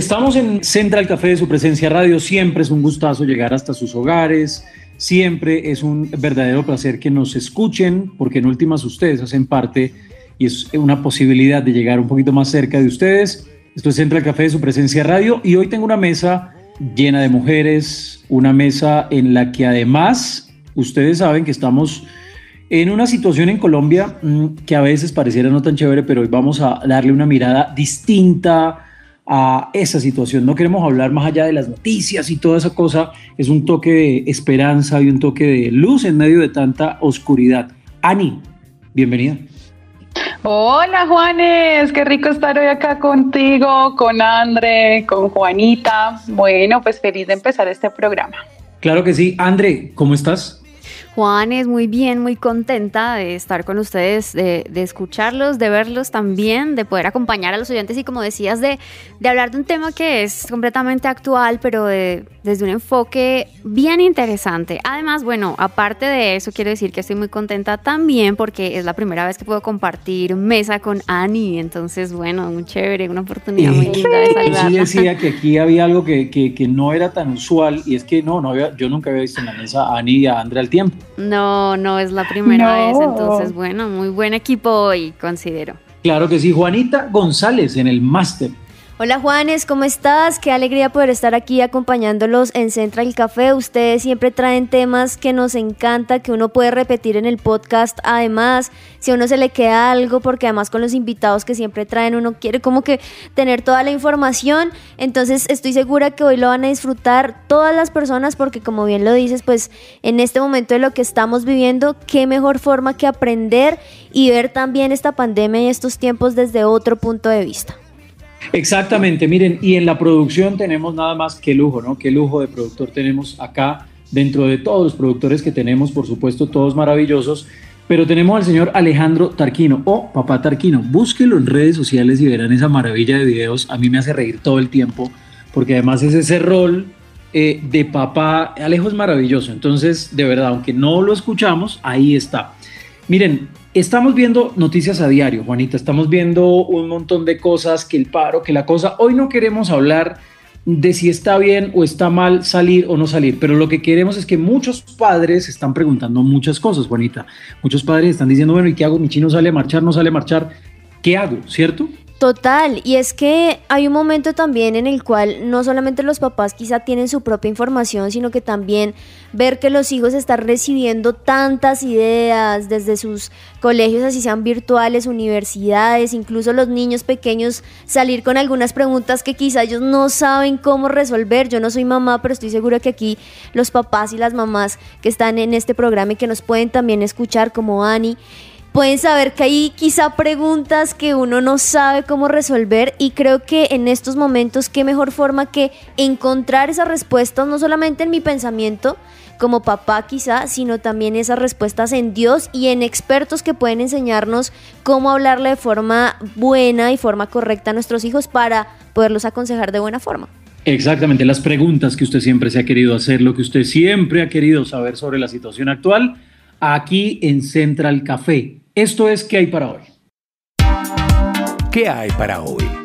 Estamos en Central Café de su presencia radio. Siempre es un gustazo llegar hasta sus hogares. Siempre es un verdadero placer que nos escuchen, porque en últimas ustedes hacen parte y es una posibilidad de llegar un poquito más cerca de ustedes. Esto es Central Café de su presencia radio y hoy tengo una mesa llena de mujeres, una mesa en la que además ustedes saben que estamos en una situación en Colombia mm, que a veces pareciera no tan chévere, pero hoy vamos a darle una mirada distinta a esa situación. No queremos hablar más allá de las noticias y toda esa cosa. Es un toque de esperanza y un toque de luz en medio de tanta oscuridad. Ani, bienvenida. Hola Juanes, qué rico estar hoy acá contigo, con André, con Juanita. Bueno, pues feliz de empezar este programa. Claro que sí. André, ¿cómo estás? Juan es muy bien, muy contenta de estar con ustedes, de, escucharlos, de verlos también, de poder acompañar a los oyentes y como decías, de, de hablar de un tema que es completamente actual, pero desde un enfoque bien interesante. Además, bueno, aparte de eso, quiero decir que estoy muy contenta también porque es la primera vez que puedo compartir mesa con Ani, entonces, bueno, muy chévere, una oportunidad muy linda de saludarla. Sí decía que aquí había algo que, que, que, no era tan usual y es que no, no había, yo nunca había visto en la mesa a Ani y a André al tiempo. No, no es la primera vez, entonces bueno, muy buen equipo hoy, considero. Claro que sí, Juanita González en el máster. Hola Juanes, ¿cómo estás? Qué alegría poder estar aquí acompañándolos en Central Café. Ustedes siempre traen temas que nos encanta, que uno puede repetir en el podcast. Además, si a uno se le queda algo, porque además con los invitados que siempre traen, uno quiere como que tener toda la información. Entonces estoy segura que hoy lo van a disfrutar todas las personas, porque como bien lo dices, pues en este momento de lo que estamos viviendo, qué mejor forma que aprender y ver también esta pandemia y estos tiempos desde otro punto de vista. Exactamente, miren, y en la producción tenemos nada más que lujo, ¿no? Qué lujo de productor tenemos acá, dentro de todos los productores que tenemos, por supuesto, todos maravillosos, pero tenemos al señor Alejandro Tarquino, o Papá Tarquino. Búsquelo en redes sociales y verán esa maravilla de videos. A mí me hace reír todo el tiempo, porque además es ese rol eh, de papá. Alejo es maravilloso, entonces, de verdad, aunque no lo escuchamos, ahí está. Miren, Estamos viendo noticias a diario, Juanita, estamos viendo un montón de cosas, que el paro, que la cosa. Hoy no queremos hablar de si está bien o está mal salir o no salir, pero lo que queremos es que muchos padres están preguntando muchas cosas, Juanita. Muchos padres están diciendo, bueno, ¿y qué hago? Mi chino sale a marchar, no sale a marchar. ¿Qué hago? ¿Cierto? Total, y es que hay un momento también en el cual no solamente los papás quizá tienen su propia información, sino que también ver que los hijos están recibiendo tantas ideas desde sus colegios, así sean virtuales, universidades, incluso los niños pequeños salir con algunas preguntas que quizá ellos no saben cómo resolver. Yo no soy mamá, pero estoy segura que aquí los papás y las mamás que están en este programa y que nos pueden también escuchar como Ani, pueden saber que hay quizá preguntas que uno no sabe cómo resolver y creo que en estos momentos qué mejor forma que encontrar esas respuestas no solamente en mi pensamiento como papá quizá, sino también esas respuestas en Dios y en expertos que pueden enseñarnos cómo hablarle de forma buena y forma correcta a nuestros hijos para poderlos aconsejar de buena forma. Exactamente, las preguntas que usted siempre se ha querido hacer, lo que usted siempre ha querido saber sobre la situación actual, aquí en Central Café esto es ¿Qué hay para hoy? ¿Qué hay para hoy?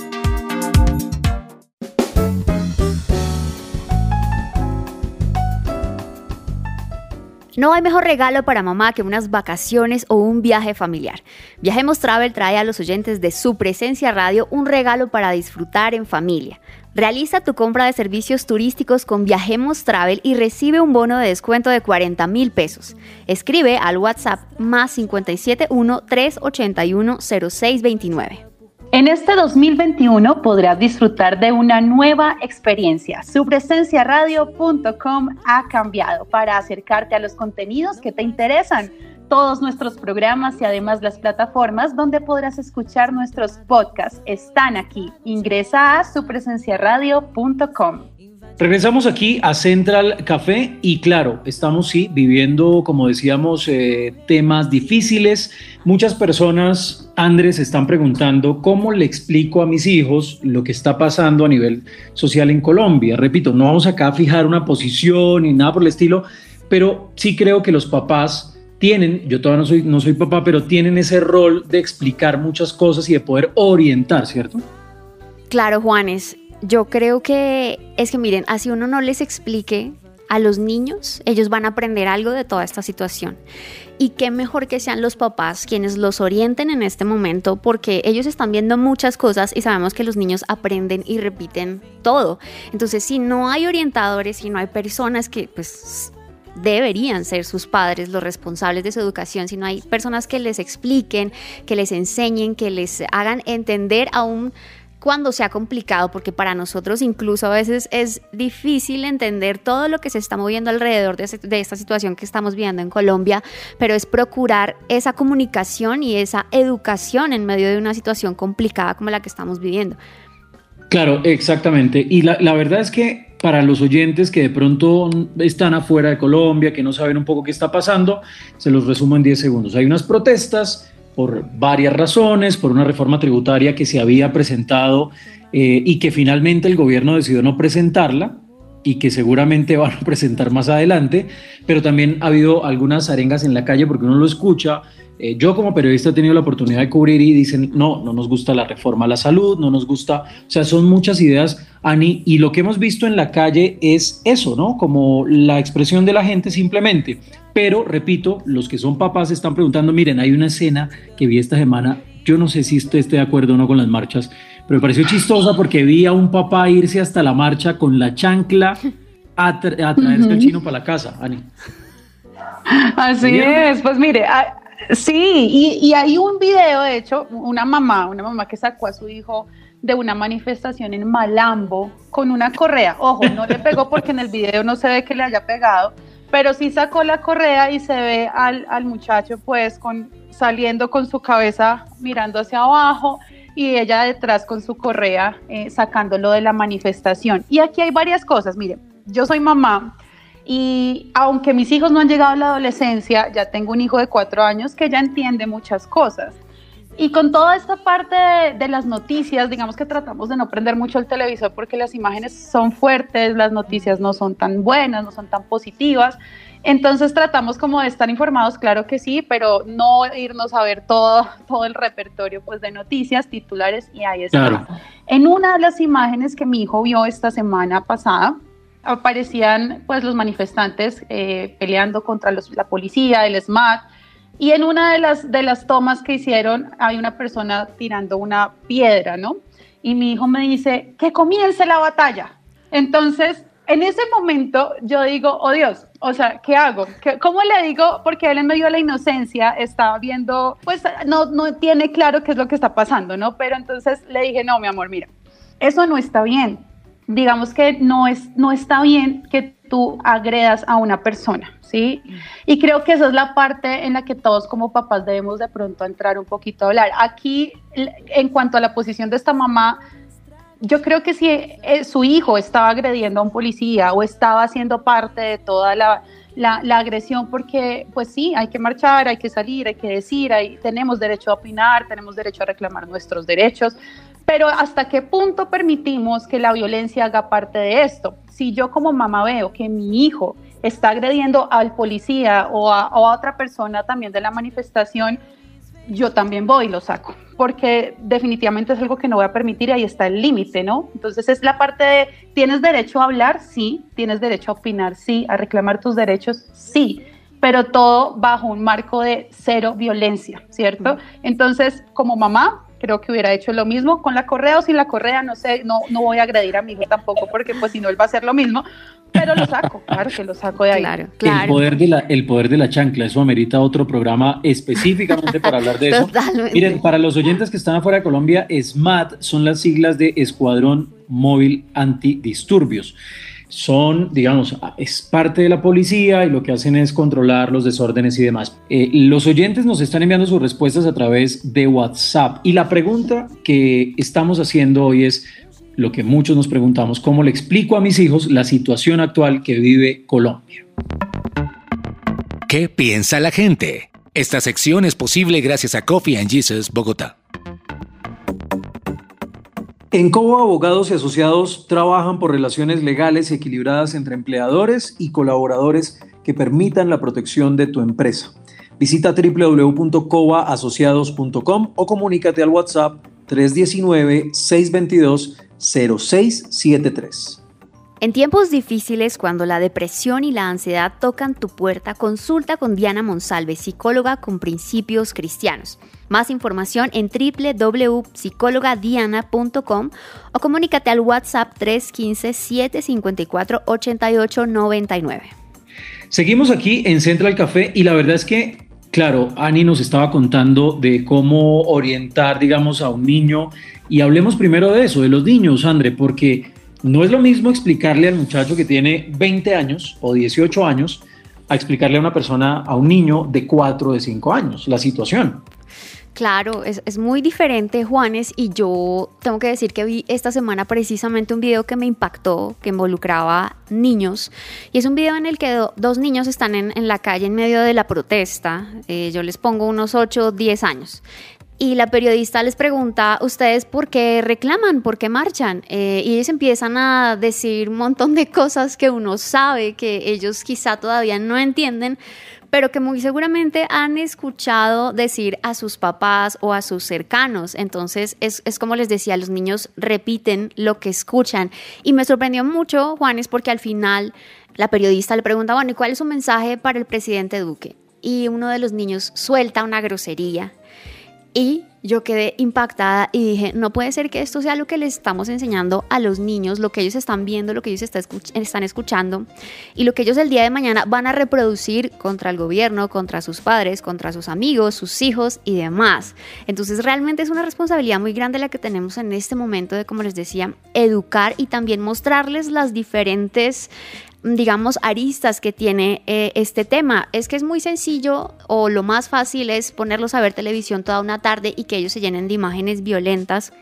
No hay mejor regalo para mamá que unas vacaciones o un viaje familiar. Viajemos Travel trae a los oyentes de su presencia radio un regalo para disfrutar en familia. Realiza tu compra de servicios turísticos con Viajemos Travel y recibe un bono de descuento de 40 mil pesos. Escribe al WhatsApp más 571 381 0629. En este 2021 podrás disfrutar de una nueva experiencia. Supresenciaradio.com ha cambiado para acercarte a los contenidos que te interesan todos nuestros programas y además las plataformas donde podrás escuchar nuestros podcasts están aquí. Ingresa a supresenciaradio.com. Regresamos aquí a Central Café y claro, estamos sí viviendo, como decíamos, eh, temas difíciles. Muchas personas, Andrés, están preguntando cómo le explico a mis hijos lo que está pasando a nivel social en Colombia. Repito, no vamos acá a fijar una posición ni nada por el estilo, pero sí creo que los papás tienen, yo todavía no soy, no soy papá, pero tienen ese rol de explicar muchas cosas y de poder orientar, ¿cierto? Claro, Juanes yo creo que es que miren, así uno no les explique a los niños, ellos van a aprender algo de toda esta situación. Y qué mejor que sean los papás quienes los orienten en este momento, porque ellos están viendo muchas cosas y sabemos que los niños aprenden y repiten todo. Entonces, si no hay orientadores, si no hay personas que pues deberían ser sus padres los responsables de su educación, si no hay personas que les expliquen, que les enseñen, que les hagan entender aún cuando sea complicado, porque para nosotros incluso a veces es difícil entender todo lo que se está moviendo alrededor de, esta situación que estamos viendo en Colombia, pero es procurar esa comunicación y esa educación en medio de una situación complicada como la que estamos viviendo. Claro, exactamente. Y la, la verdad es que para los oyentes que de pronto están afuera de Colombia, que no saben un poco qué está pasando, se los resumo en 10 segundos. Hay unas protestas por varias razones, por una reforma tributaria que se había presentado eh, y que finalmente el gobierno decidió no presentarla y que seguramente van a presentar más adelante, pero también ha habido algunas arengas en la calle porque uno lo escucha. Eh, yo como periodista he tenido la oportunidad de cubrir y dicen, no, no nos gusta la reforma a la salud, no nos gusta, o sea, son muchas ideas, Ani, y lo que hemos visto en la calle es eso, ¿no? Como la expresión de la gente simplemente. Pero, repito, los que son papás están preguntando, miren, hay una escena que vi esta semana, yo no sé si usted esté de acuerdo o no con las marchas, pero me pareció chistosa porque vi a un papá irse hasta la marcha con la chancla a, traerse al chino para la casa, Ani. Así es, pues mire, ah, sí, y, y hay un video, de hecho, una mamá, una mamá que sacó a su hijo de una manifestación en Malambo con una correa. Ojo, no le pegó porque en el video no se ve que le haya pegado, pero sí sacó la correa y se ve al, muchacho pues con, saliendo con su cabeza mirando hacia abajo y ella detrás con su correa eh, sacándolo de la manifestación. Y aquí hay varias cosas, miren, yo soy mamá y aunque mis hijos no han llegado a la adolescencia, ya tengo un hijo de cuatro años que ya entiende muchas cosas. Y con toda esta parte de, las noticias, digamos que tratamos de no prender mucho el televisor porque las imágenes son fuertes, las noticias no son tan buenas, no son tan positivas. Entonces tratamos como de estar informados, claro que sí, pero no irnos a ver todo, todo el repertorio pues, de noticias, titulares y ahí está. En una de las imágenes que mi hijo vio esta semana pasada, aparecían pues los manifestantes eh, peleando contra la policía, el SMAT, y en una de las, de las tomas que hicieron, hay una persona tirando una piedra, ¿no? Y mi hijo me dice, que comience la batalla. Entonces, en ese momento yo digo, oh Dios, o sea, ¿qué hago? ¿Qué, ¿Cómo le digo? Porque él en medio de la inocencia estaba viendo, pues no, no tiene claro qué es lo que está pasando, ¿no? Pero entonces le dije, no, mi amor, mira, eso no está bien. Digamos que no, es, no está bien que tú agredas a una persona, ¿sí? Y creo que esa es la parte en la que todos como papás debemos de pronto entrar un poquito a hablar. Aquí, en cuanto a la posición de esta mamá, yo creo que si eh, su hijo estaba agrediendo a un policía o estaba haciendo parte de toda la, la, agresión, porque pues sí, hay que marchar, hay que salir, hay que decir, hay, tenemos derecho a opinar, tenemos derecho a reclamar nuestros derechos, pero ¿hasta qué punto permitimos que la violencia haga parte de esto? Si yo como mamá veo que mi hijo está agrediendo al policía o a, otra persona también de la manifestación, yo también voy y lo saco, porque definitivamente es algo que no voy a permitir y ahí está el límite, ¿no? Entonces es la parte de, ¿tienes derecho a hablar? Sí, tienes derecho a opinar, sí, a reclamar tus derechos, sí, pero todo bajo un marco de cero violencia, ¿cierto? Entonces, como mamá, creo que hubiera hecho lo mismo con la correa o sin la correa, no sé, no, no voy a agredir a mi hijo tampoco porque pues si no él va a hacer lo mismo, pero lo saco, claro que lo saco de ahí. Claro, claro. El, poder de la, el poder de la chancla, eso amerita otro programa específicamente para hablar de eso. Miren, para los oyentes que están afuera de Colombia, SMAT son las siglas de Escuadrón Móvil Antidisturbios. Son, digamos, es parte de la policía y lo que hacen es controlar los desórdenes y demás. Eh, los oyentes nos están enviando sus respuestas a través de WhatsApp y la pregunta que estamos haciendo hoy es lo que muchos nos preguntamos, ¿cómo le explico a mis hijos la situación actual que vive Colombia? ¿Qué piensa la gente? Esta sección es posible gracias a Coffee and Jesus Bogotá. En Cobo Abogados y Asociados trabajan por relaciones legales equilibradas entre empleadores y colaboradores que permitan la protección de tu empresa. Visita www.cobaasociados.com o comunícate al WhatsApp 319-622-0673. En tiempos difíciles, cuando la depresión y la ansiedad tocan tu puerta, consulta con Diana Monsalve, psicóloga con principios cristianos. Más información en www.psicologadiana.com o comunícate al WhatsApp 315-754-8899. Seguimos aquí en Central Café y la verdad es que, claro, Ani nos estaba contando de cómo orientar, digamos, a un niño y hablemos primero de eso, de los niños, André, porque no es lo mismo explicarle al muchacho que tiene 20 años o 18 años a explicarle a una persona, a un niño de 4 o de 5 años, la situación. Claro, es, muy diferente, Juanes, y yo tengo que decir que vi esta semana precisamente un video que me impactó, que involucraba niños, y es un video en el que dos niños están en, la calle en medio de la protesta, eh, yo les pongo unos 8 o 10 años, y la periodista les pregunta, ¿ustedes por qué reclaman? ¿Por qué marchan? Eh, y ellos empiezan a decir un montón de cosas que uno sabe, que ellos quizá todavía no entienden, pero que muy seguramente han escuchado decir a sus papás o a sus cercanos. Entonces, es, es como les decía, los niños repiten lo que escuchan. Y me sorprendió mucho, Juanes, porque al final la periodista le pregunta, bueno, ¿y cuál es su mensaje para el presidente Duque? Y uno de los niños suelta una grosería y yo quedé impactada y dije, no puede ser que esto sea lo que les estamos enseñando a los niños, lo que ellos están viendo, lo que ellos están escuchando y lo que ellos el día de mañana van a reproducir contra el gobierno, contra sus padres, contra sus amigos, sus hijos y demás. Entonces realmente es una responsabilidad muy grande la que tenemos en este momento de, como les decía, educar y también mostrarles las diferentes digamos, aristas que tiene eh, este tema. Es que es muy sencillo o lo más fácil es ponerlos a ver televisión toda una tarde y que ellos se llenen de imágenes violentas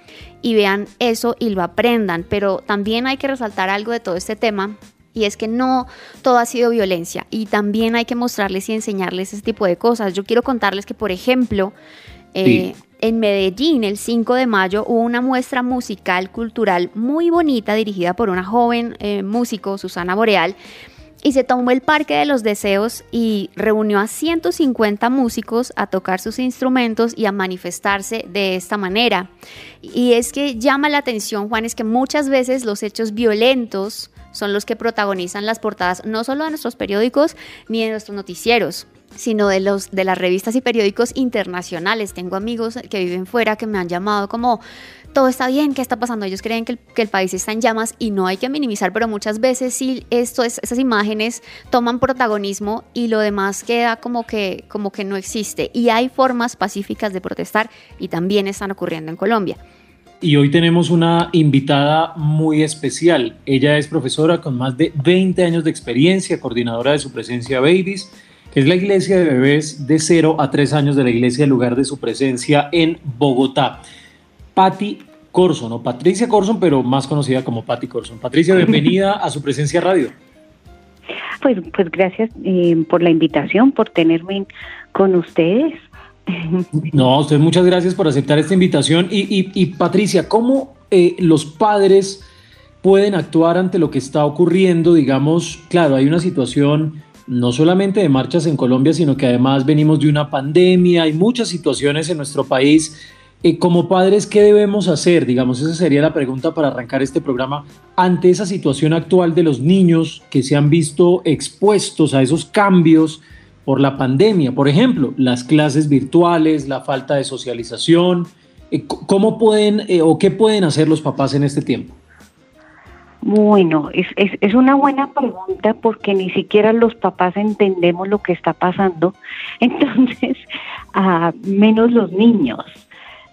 y vean eso y lo aprendan. Pero también hay que resaltar algo de todo este tema y es que no todo ha sido violencia y también hay que mostrarles y enseñarles ese tipo de cosas. Yo quiero contarles que, por ejemplo, eh, en Medellín, el 5 de mayo, hubo una muestra musical cultural muy bonita dirigida por una joven eh, músico, Susana Boreal, y se tomó el Parque de los Deseos y reunió a 150 músicos a tocar sus instrumentos y a manifestarse de esta manera. Y es que llama la atención, Juan, es que muchas veces los hechos violentos son los que protagonizan las portadas no solo de nuestros periódicos ni de nuestros noticieros sino de los de las revistas y periódicos internacionales. Tengo amigos que viven fuera que me han llamado como todo está bien, ¿qué está pasando? Ellos creen que el, país está en llamas y no hay que minimizar, pero muchas veces sí esto es, esas imágenes toman protagonismo y lo demás queda como que, como que no existe. Y hay formas pacíficas de protestar y también están ocurriendo en Colombia. Y hoy tenemos una invitada muy especial. Ella es profesora con más de 20 años de experiencia, coordinadora de su presencia Babies es la iglesia de bebés de 0 a 3 años de la iglesia, el lugar de su presencia en Bogotá. Patti Corson, o Patricia Corson, pero más conocida como Patti Corson. Patricia, bienvenida a su presencia radio. Pues, pues gracias eh, por la invitación, por tenerme con ustedes. No, usted muchas gracias por aceptar esta invitación. Y, Patricia, ¿cómo eh, los padres pueden actuar ante lo que está ocurriendo? Digamos, claro, hay una situación no solamente de marchas en Colombia, sino que además venimos de una pandemia, hay muchas situaciones en nuestro país. Eh, como padres, ¿qué debemos hacer? Digamos, esa sería la pregunta para arrancar este programa ante esa situación actual de los niños que se han visto expuestos a esos cambios por la pandemia. Por ejemplo, las clases virtuales, la falta de socialización. Eh, ¿Cómo pueden eh, o qué pueden hacer los papás en este tiempo? Bueno, es, es, es, una buena pregunta porque ni siquiera los papás entendemos lo que está pasando, entonces, a menos los niños,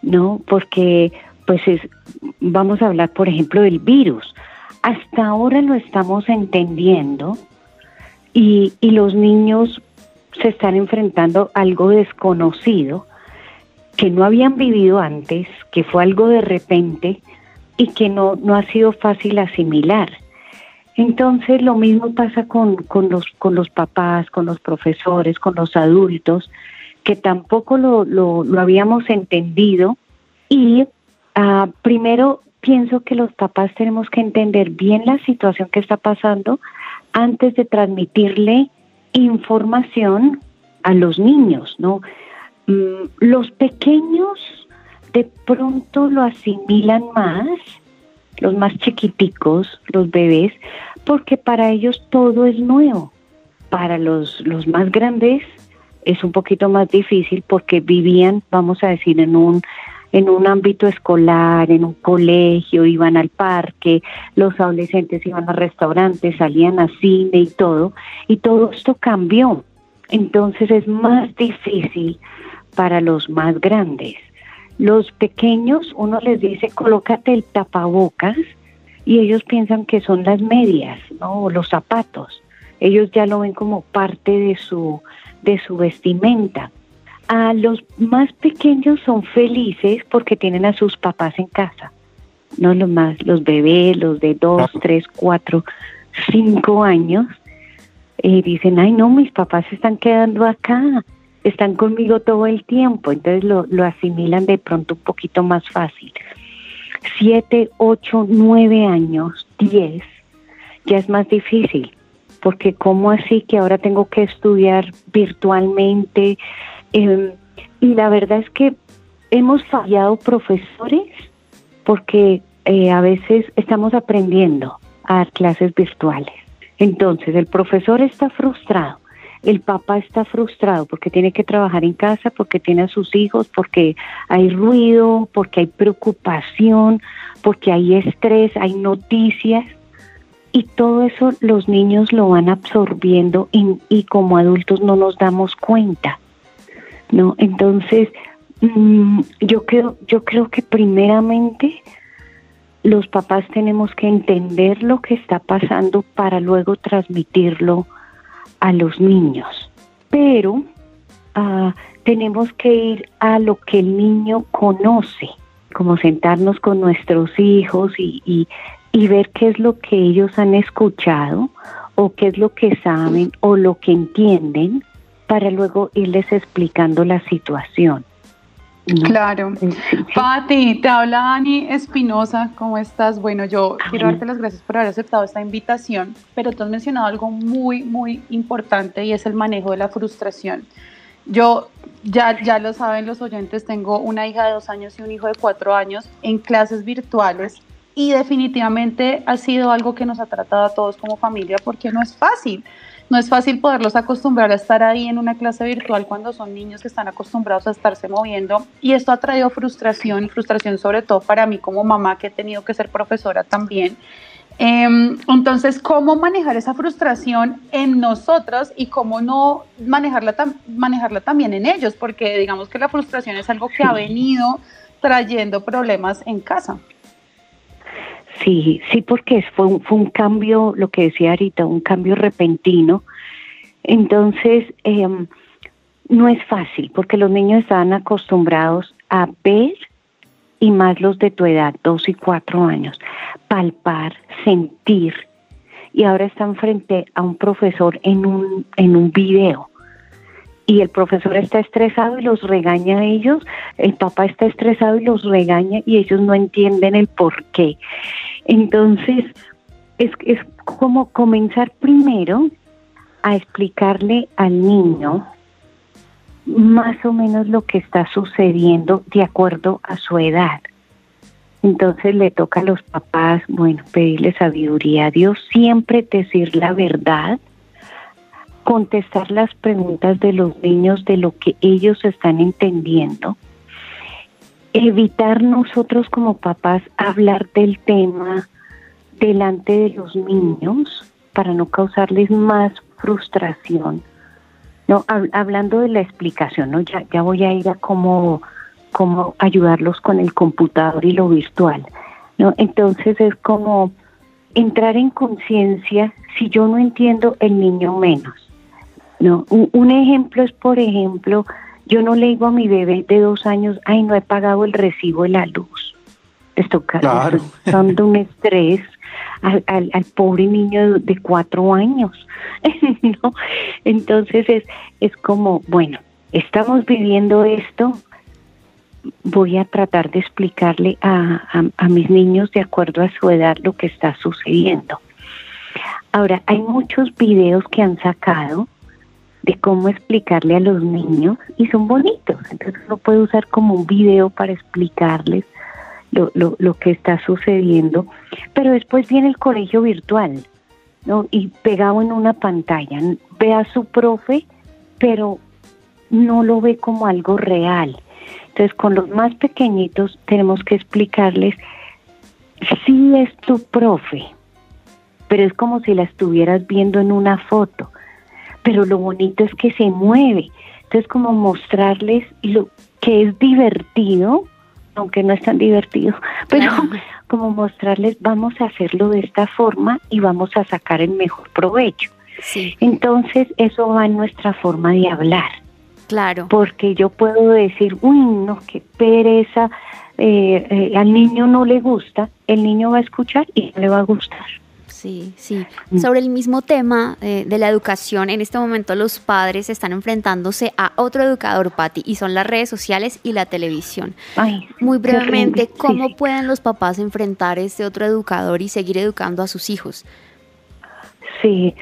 ¿no? Porque, pues, es, vamos a hablar, por ejemplo, del virus. hasta ahora lo estamos entendiendo y, y los niños se están enfrentando a algo desconocido que no habían vivido antes, que fue algo de repente y que no, no ha sido fácil asimilar. Entonces lo mismo pasa con, con, los, con los papás, con los profesores, con los adultos, que tampoco lo, lo, habíamos entendido. Y ah, primero pienso que los papás tenemos que entender bien la situación que está pasando antes de transmitirle información a los niños, ¿no? Mm, los pequeños de pronto lo asimilan más, los más chiquiticos, los bebés, porque para ellos todo es nuevo. Para los, los más grandes es un poquito más difícil porque vivían, vamos a decir, en un en un ámbito escolar, en un colegio, iban al parque, los adolescentes iban a restaurantes, salían a cine y todo, y todo esto cambió. Entonces es más difícil para los más grandes. Los pequeños, uno les dice, colócate el tapabocas y ellos piensan que son las medias, ¿no? O los zapatos. Ellos ya lo ven como parte de su, de su vestimenta. A los más pequeños son felices porque tienen a sus papás en casa. No los más, los bebés, los de dos, tres, cuatro, cinco años, eh, dicen, ay no, mis papás se están quedando acá, están conmigo todo el tiempo, entonces lo, asimilan de pronto un poquito más fácil. Siete, ocho, nueve años, diez, ya es más difícil, porque ¿cómo así que ahora tengo que estudiar virtualmente? Em, y la verdad es que hemos fallado profesores porque eh, a veces estamos aprendiendo a dar clases virtuales. Entonces el profesor está frustrado el papá está frustrado porque tiene que trabajar en casa, porque tiene a sus hijos, porque hay ruido, porque hay preocupación, porque hay estrés, hay noticias. Y todo eso los niños lo van absorbiendo y, como adultos no nos damos cuenta. ¿no? Entonces, mm, yo, creo, yo creo que primeramente los papás tenemos que entender lo que está pasando para luego transmitirlo a los niños, pero ah, tenemos que ir a lo que el niño conoce, como sentarnos con nuestros hijos y, y, y ver qué es lo que ellos han escuchado o qué es lo que saben o lo que entienden para luego irles explicando la situación. Claro. Pati, te habla Dani Espinosa, ¿cómo estás? Bueno, yo quiero darte las gracias por haber aceptado esta invitación, pero tú has mencionado algo muy, muy importante y es el manejo de la frustración. Yo, ya, ya lo saben los oyentes, tengo una hija de dos años y un hijo de cuatro años en clases virtuales y definitivamente ha sido algo que nos ha tratado a todos como familia porque no es fácil no es fácil poderlos acostumbrar a estar ahí en una clase virtual cuando son niños que están acostumbrados a estarse moviendo y esto ha traído frustración, frustración sobre todo para mí como mamá que he tenido que ser profesora también. Em, entonces, ¿cómo manejar esa frustración en nosotros y cómo no manejarla, manejarla también en ellos? Porque digamos que la frustración es algo que ha venido trayendo problemas en casa. Sí, sí, porque fue un, fue un cambio, lo que decía ahorita, un cambio repentino. Entonces, em, no es fácil, porque los niños están acostumbrados a ver, y más los de tu edad, dos y cuatro años, palpar, sentir, y ahora están frente a un profesor en un, en un video y el profesor está estresado y los regaña a ellos, el papá está estresado y los regaña y ellos no entienden el por qué. Entonces, es, es como comenzar primero a explicarle al niño más o menos lo que está sucediendo de acuerdo a su edad. Entonces le toca a los papás, bueno, pedirle sabiduría a Dios, siempre decir la verdad contestar las preguntas de los niños de lo que ellos están entendiendo, evitar nosotros como papás hablar del tema delante de los niños para no causarles más frustración. No, hablando de la explicación, ¿no? ya, ya voy a ir a cómo, cómo ayudarlos con el computador y lo virtual. ¿no? Entonces es como entrar en conciencia, si yo no entiendo, el niño menos. No, un, ejemplo es, por ejemplo, yo no le digo a mi bebé de dos años, ay, no he pagado el recibo de la luz. Esto claro. de un estrés al, al, pobre niño de, cuatro años. ¿no? Entonces es, es como, bueno, estamos viviendo esto, voy a tratar de explicarle a, a, mis niños de acuerdo a su edad lo que está sucediendo. Ahora, hay muchos videos que han sacado de cómo explicarle a los niños y son bonitos. Entonces uno puede usar como un video para explicarles lo, lo, lo que está sucediendo. Pero después viene el colegio virtual, ¿no? Y pegado en una pantalla. Ve a su profe, pero no lo ve como algo real. Entonces con los más pequeñitos tenemos que explicarles, sí es tu profe, pero es como si la estuvieras viendo en una foto pero lo bonito es que se mueve. Entonces, como mostrarles lo que es divertido, aunque no es tan divertido, pero como mostrarles, vamos a hacerlo de esta forma y vamos a sacar el mejor provecho. Entonces, eso va en nuestra forma de hablar. Claro. Porque yo puedo decir, uy, no, qué pereza, eh, eh, al niño no le gusta, el niño va a escuchar y no le va a gustar. Sí, sí. Mm. Sobre el mismo tema eh, de la educación, en este momento los padres están enfrentándose a otro educador, Patti, y son las redes sociales y la televisión. Muy brevemente, ¿cómo pueden los papás enfrentar este otro educador y seguir educando a sus hijos? Sí,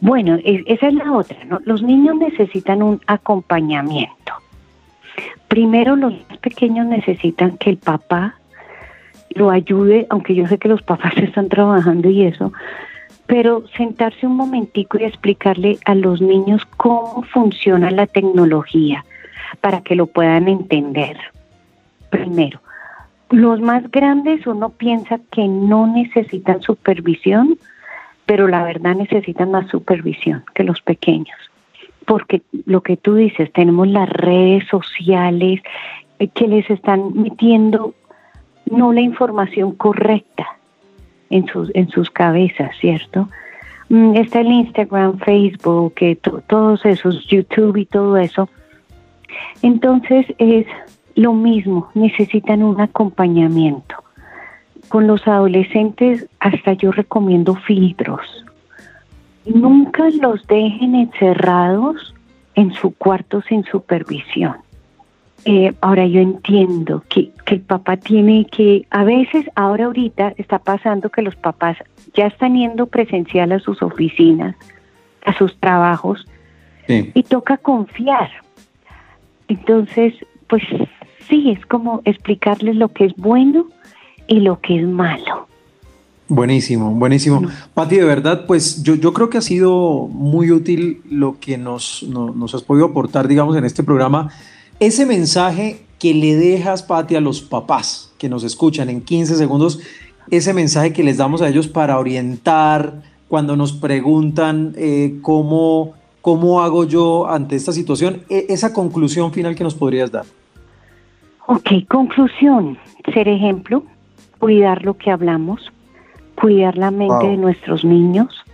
bueno, esa es la otra, ¿no? Los niños necesitan un acompañamiento. Primero, los pequeños necesitan que el papá lo ayude, aunque yo sé que los papás están trabajando y eso, pero sentarse un momentico y explicarle a los niños cómo funciona la tecnología para que lo puedan entender. Primero, los más grandes uno piensa que no necesitan supervisión, pero la verdad necesitan más supervisión que los pequeños. Porque lo que tú dices, tenemos las redes sociales eh, que les están metiendo no la información correcta en sus, en sus cabezas, ¿cierto? Mm, está el Instagram, Facebook, todos esos, YouTube y todo eso. Entonces es lo mismo, necesitan un acompañamiento. Con los adolescentes hasta yo recomiendo filtros. Nunca los dejen encerrados en su cuarto sin supervisión. Eh, ahora yo entiendo que, el papá tiene que, a veces, ahora ahorita está pasando que los papás ya están yendo presencial a sus oficinas, a sus trabajos, y toca confiar. Entonces, pues sí, es como explicarles lo que es bueno y lo que es malo. Buenísimo, buenísimo. Pati, de verdad, pues yo, yo creo que ha sido muy útil lo que nos, nos has podido aportar, digamos, en este programa ese mensaje que le dejas, Pati, a los papás que nos escuchan en 15 segundos, ese mensaje que les damos a ellos para orientar cuando nos preguntan eh, cómo, cómo hago yo ante esta situación, e, esa conclusión final que nos podrías dar. Ok, conclusión, ser ejemplo, cuidar lo que hablamos, cuidar la mente de nuestros niños,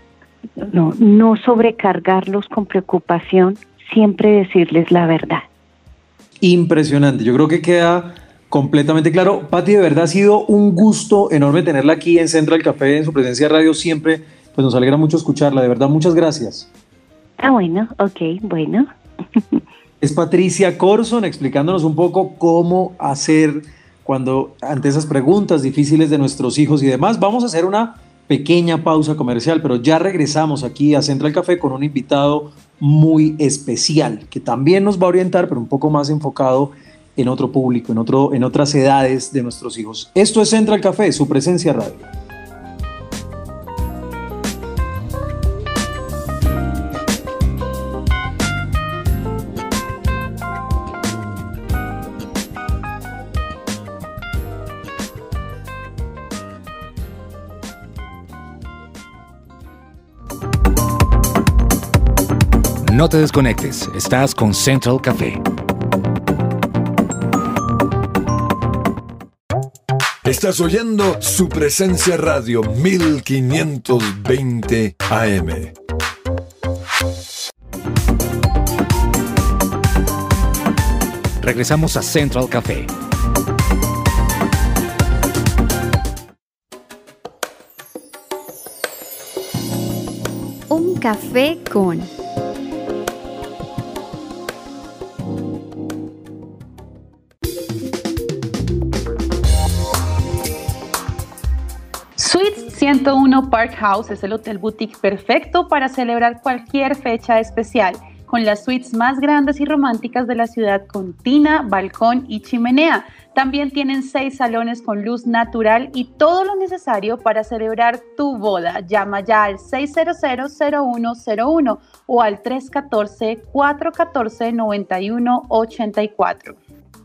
no, no sobrecargarlos con preocupación, siempre decirles la verdad impresionante. Yo creo que queda completamente claro. Patti, de verdad ha sido un gusto enorme tenerla aquí en Central Café, en su presencia de radio siempre. Pues nos alegra mucho escucharla, de verdad, muchas gracias. Ah, bueno, ok, bueno. Es Patricia Corson explicándonos un poco cómo hacer cuando ante esas preguntas difíciles de nuestros hijos y demás. Vamos a hacer una pequeña pausa comercial, pero ya regresamos aquí a Central Café con un invitado muy especial, que también nos va a orientar, pero un poco más enfocado en otro público, en, otro, en otras edades de nuestros hijos. Esto es Central Café, su presencia radio. No te desconectes, estás con Central Café. Estás oyendo su presencia radio 1520 AM. Regresamos a Central Café. Un café con... 101 Park House es el hotel boutique perfecto para celebrar cualquier fecha especial, con las suites más grandes y románticas de la ciudad con tina, balcón y chimenea. También tienen seis salones con luz natural y todo lo necesario para celebrar tu boda. Llama ya al 600-0101 o al 314-414-9184.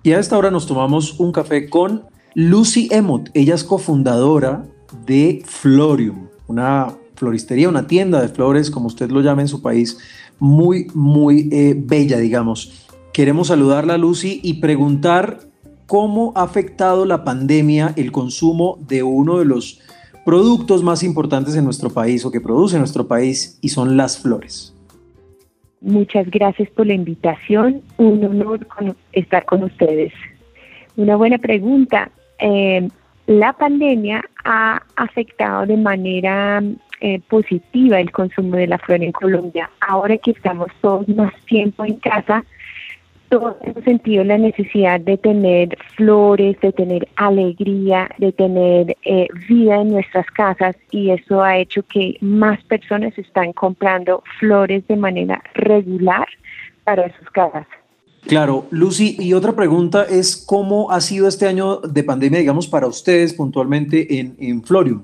Y a esta hora nos tomamos un café con Lucy Emot. Ella es cofundadora de Florium, una floristería, una tienda de flores, como usted lo llama en su país, muy, muy eh, bella, digamos. Queremos saludarla, Lucy, y preguntar cómo ha afectado la pandemia el consumo de uno de los productos más importantes en nuestro país o que produce nuestro país, y son las flores. Muchas gracias por la invitación. Un honor estar con ustedes. Una buena pregunta. Eh, la pandemia ha afectado de manera eh, positiva el consumo de la flor en Colombia. Ahora que estamos todos más tiempo en casa, todos hemos sentido la necesidad de tener flores, de tener alegría, de tener eh, vida en nuestras casas y eso ha hecho que más personas están comprando flores de manera regular para sus casas. Claro, Lucy, y otra pregunta es cómo ha sido este año de pandemia, digamos, para ustedes puntualmente en, en Florium.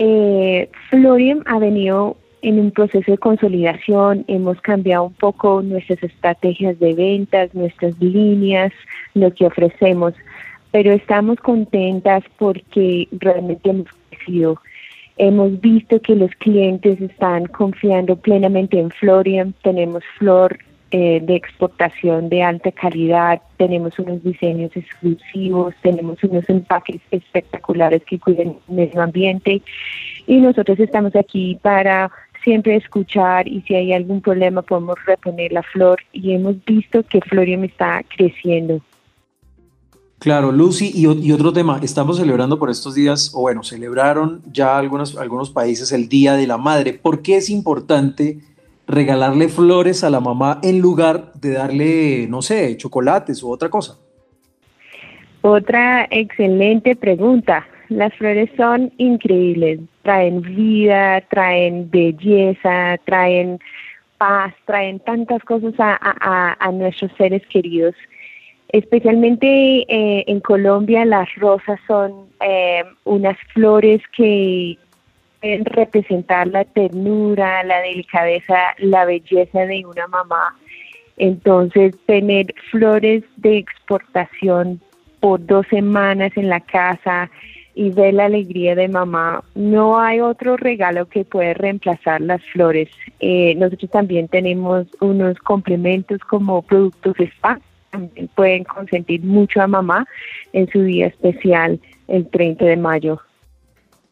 Eh, Florium ha venido en un proceso de consolidación, hemos cambiado un poco nuestras estrategias de ventas, nuestras líneas, lo que ofrecemos, pero estamos contentas porque realmente hemos crecido. Hemos visto que los clientes están confiando plenamente en Florium, tenemos flor eh, de exportación de alta calidad, tenemos unos diseños exclusivos, tenemos unos empaques espectaculares que cuiden el medio ambiente y nosotros estamos aquí para siempre escuchar y si hay algún problema podemos reponer la flor y hemos visto que Florium está creciendo. Claro, Lucy, y, y, otro tema, estamos celebrando por estos días, o bueno, celebraron ya algunos, algunos países el Día de la Madre. ¿Por qué es importante regalarle flores a la mamá en lugar de darle, no sé, chocolates u otra cosa? Otra excelente pregunta. Las flores son increíbles, traen vida, traen belleza, traen paz, traen tantas cosas a, nuestros seres queridos. Especialmente eh, en Colombia las rosas son eh, unas flores que pueden representar la ternura, la delicadeza, la belleza de una mamá. Entonces, tener flores de exportación por dos semanas en la casa y ver la alegría de mamá, no hay otro regalo que pueda reemplazar las flores. Eh, nosotros también tenemos unos complementos como productos spa, también pueden consentir mucho a mamá en su día especial el 30 de mayo.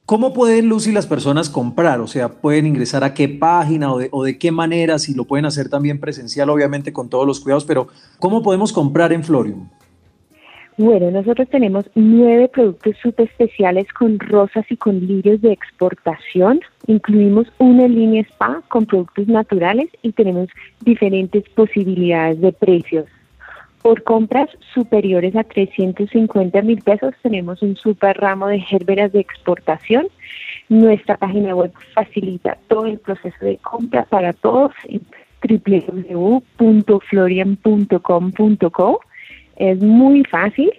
¿Cómo pueden Lucy las personas comprar? O sea, pueden ingresar a qué página o de, o de, qué manera, si lo pueden hacer también presencial, obviamente con todos los cuidados, pero ¿cómo podemos comprar en Florium? Bueno, nosotros tenemos nueve productos súper especiales con rosas y con lirios de exportación. Incluimos una línea spa con productos naturales y tenemos diferentes posibilidades de precios. Por compras superiores a 350 mil pesos tenemos un super ramo de gerberas de exportación. Nuestra página web facilita todo el proceso de compra para todos en www.florian.com.co. Es muy fácil.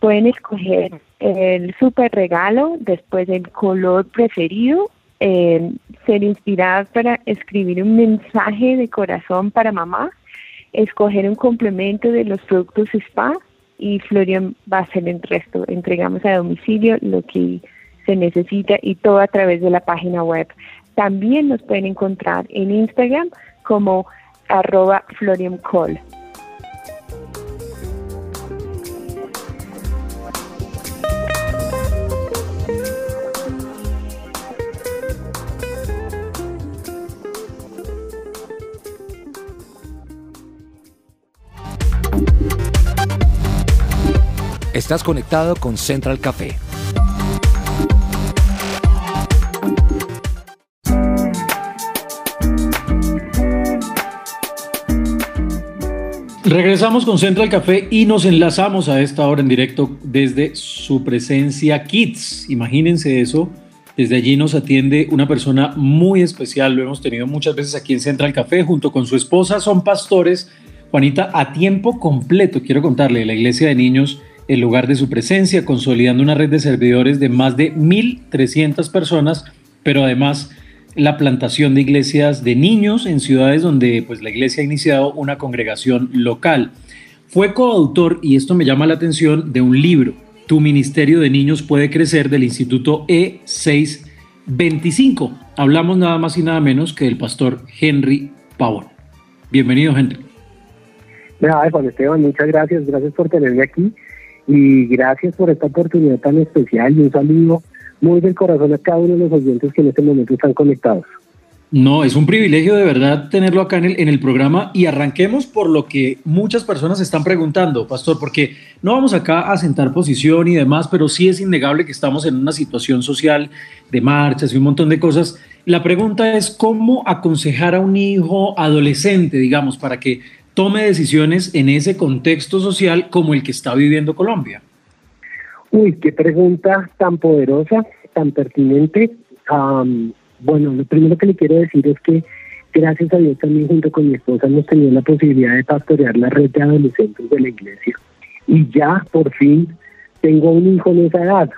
Pueden escoger el super regalo, después el color preferido, eh, ser inspiradas para escribir un mensaje de corazón para mamá escoger un complemento de los productos spa y Florian va a hacer el resto. Entregamos a domicilio lo que se necesita y todo a través de la página web. También nos pueden encontrar en Instagram como arroba Estás conectado con Central Café. Regresamos con Central Café y nos enlazamos a esta hora en directo desde su presencia Kids. Imagínense eso. Desde allí nos atiende una persona muy especial. Lo hemos tenido muchas veces aquí en Central Café junto con su esposa. Son pastores. Juanita, a tiempo completo, quiero contarle, la iglesia de niños, el lugar de su presencia, consolidando una red de servidores de más de 1.300 personas, pero además la plantación de iglesias de niños en ciudades donde pues, la iglesia ha iniciado una congregación local. Fue coautor, y esto me llama la atención, de un libro, Tu Ministerio de Niños puede crecer, del Instituto E625. Hablamos nada más y nada menos que del pastor Henry Pavón. Bienvenido, Henry. Juan Esteban, muchas gracias, gracias por tenerme aquí y gracias por esta oportunidad tan especial y un saludo muy del corazón a cada uno de los oyentes que en este momento están conectados. No, es un privilegio de verdad tenerlo acá en el, en el programa y arranquemos por lo que muchas personas están preguntando, Pastor, porque no vamos acá a sentar posición y demás, pero sí es innegable que estamos en una situación social de marchas y un montón de cosas. La pregunta es cómo aconsejar a un hijo adolescente, digamos, para que tome decisiones en ese contexto social como el que está viviendo Colombia. Uy, qué pregunta tan poderosa, tan pertinente. bueno, lo primero que le quiero decir es que gracias a Dios también junto con mi esposa hemos tenido la posibilidad de pastorear la red de adolescentes de la iglesia. Y ya por fin tengo un hijo en esa edad.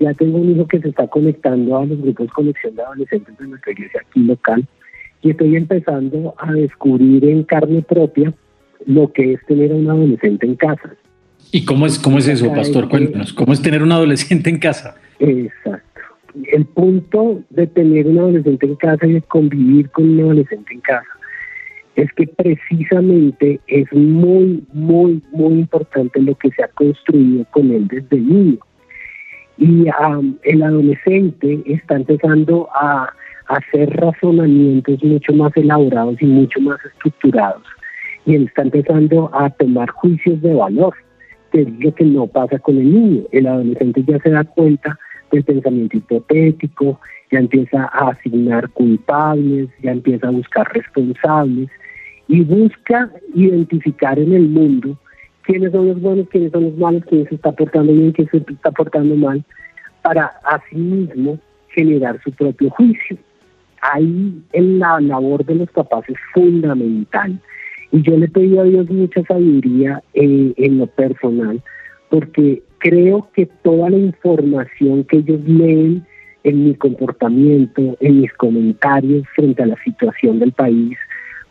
Ya tengo un hijo que se está conectando a los grupos conexión de adolescentes de nuestra iglesia aquí local. Y estoy empezando a descubrir en carne propia lo que es tener a un adolescente en casa. ¿Y cómo es, cómo es eso, pastor? Cuéntanos, ¿cómo es tener un adolescente en casa? Exacto. El punto de tener un adolescente en casa y de convivir con un adolescente en casa es que precisamente es muy, muy, muy importante lo que se ha construido con él desde niño. Y el adolescente está empezando a hacer razonamientos mucho más elaborados y mucho más estructurados. Y él está empezando a tomar juicios de valor que es lo que no pasa con el niño. El adolescente ya se da cuenta del pensamiento hipotético, ya empieza a asignar culpables, ya empieza a buscar responsables y busca identificar en el mundo quiénes son los buenos, quiénes son los malos, quién se está portando bien, quién se está portando mal, para asimismo generar su propio juicio. Ahí en la labor de los papás es fundamental. Y yo le pedí a Dios mucha sabiduría eh, en lo personal, porque creo que toda la información que ellos leen en mi comportamiento, en mis comentarios frente a la situación del país,